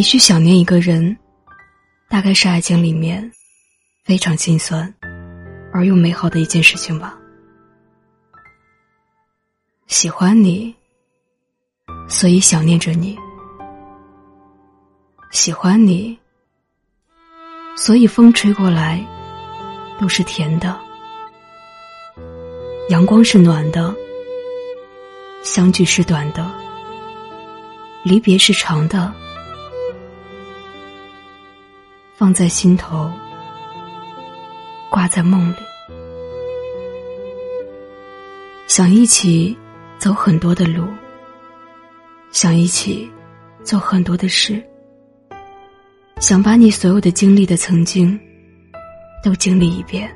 你去想念一个人，大概是爱情里面非常心酸而又美好的一件事情吧。喜欢你，所以想念着你；喜欢你，所以风吹过来都是甜的，阳光是暖的，相聚是短的，离别是长的。放在心头，挂在梦里，想一起走很多的路，想一起做很多的事，想把你所有的经历的曾经都经历一遍，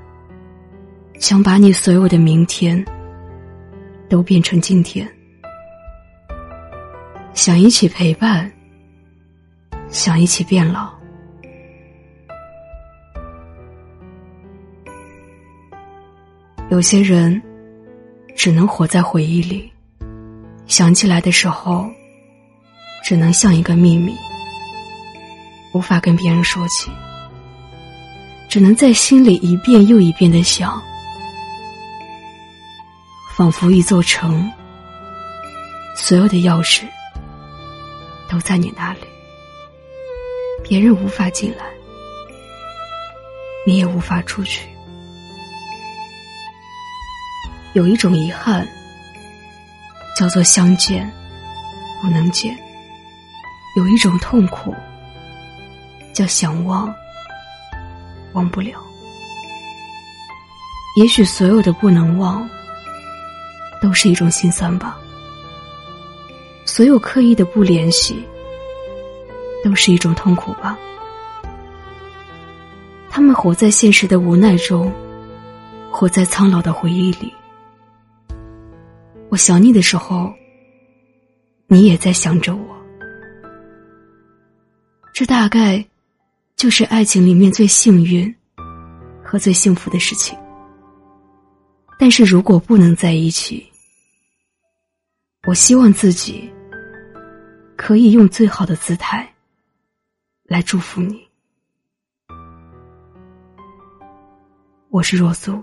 想把你所有的明天都变成今天，想一起陪伴，想一起变老。有些人只能活在回忆里，想起来的时候，只能像一个秘密，无法跟别人说起，只能在心里一遍又一遍的想，仿佛一座城，所有的钥匙都在你那里，别人无法进来，你也无法出去。有一种遗憾，叫做相见不能见；有一种痛苦，叫想忘忘不了。也许所有的不能忘，都是一种心酸吧；所有刻意的不联系，都是一种痛苦吧。他们活在现实的无奈中，活在苍老的回忆里。我想你的时候，你也在想着我。这大概就是爱情里面最幸运和最幸福的事情。但是如果不能在一起，我希望自己可以用最好的姿态来祝福你。我是若苏。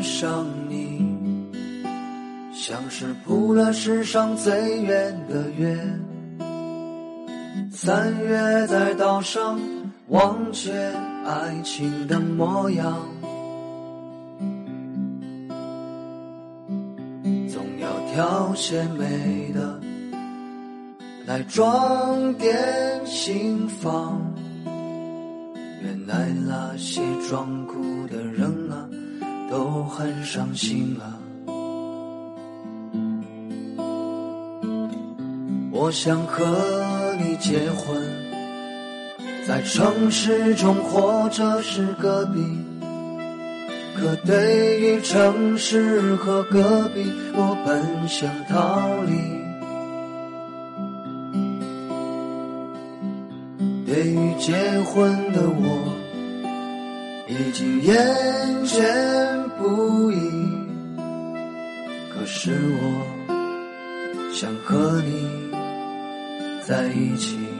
遇上你，像是铺了世上最圆的月。三月在岛上忘却爱情的模样，总要挑些美的来装点心房。原来那些装。我很伤心了！我想和你结婚，在城市中或者是隔壁。可对于城市和隔壁，我本想逃离。对于结婚的我。已经厌倦不已，可是我想和你在一起。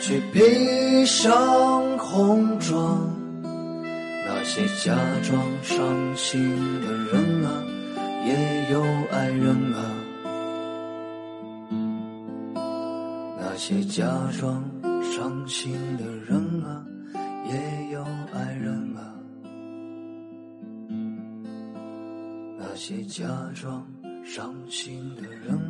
去披上红妆。那些假装伤心的人啊。也有爱人啊，那些假装伤心的人啊，也有爱人啊，那些假装伤心的人啊，也有爱人。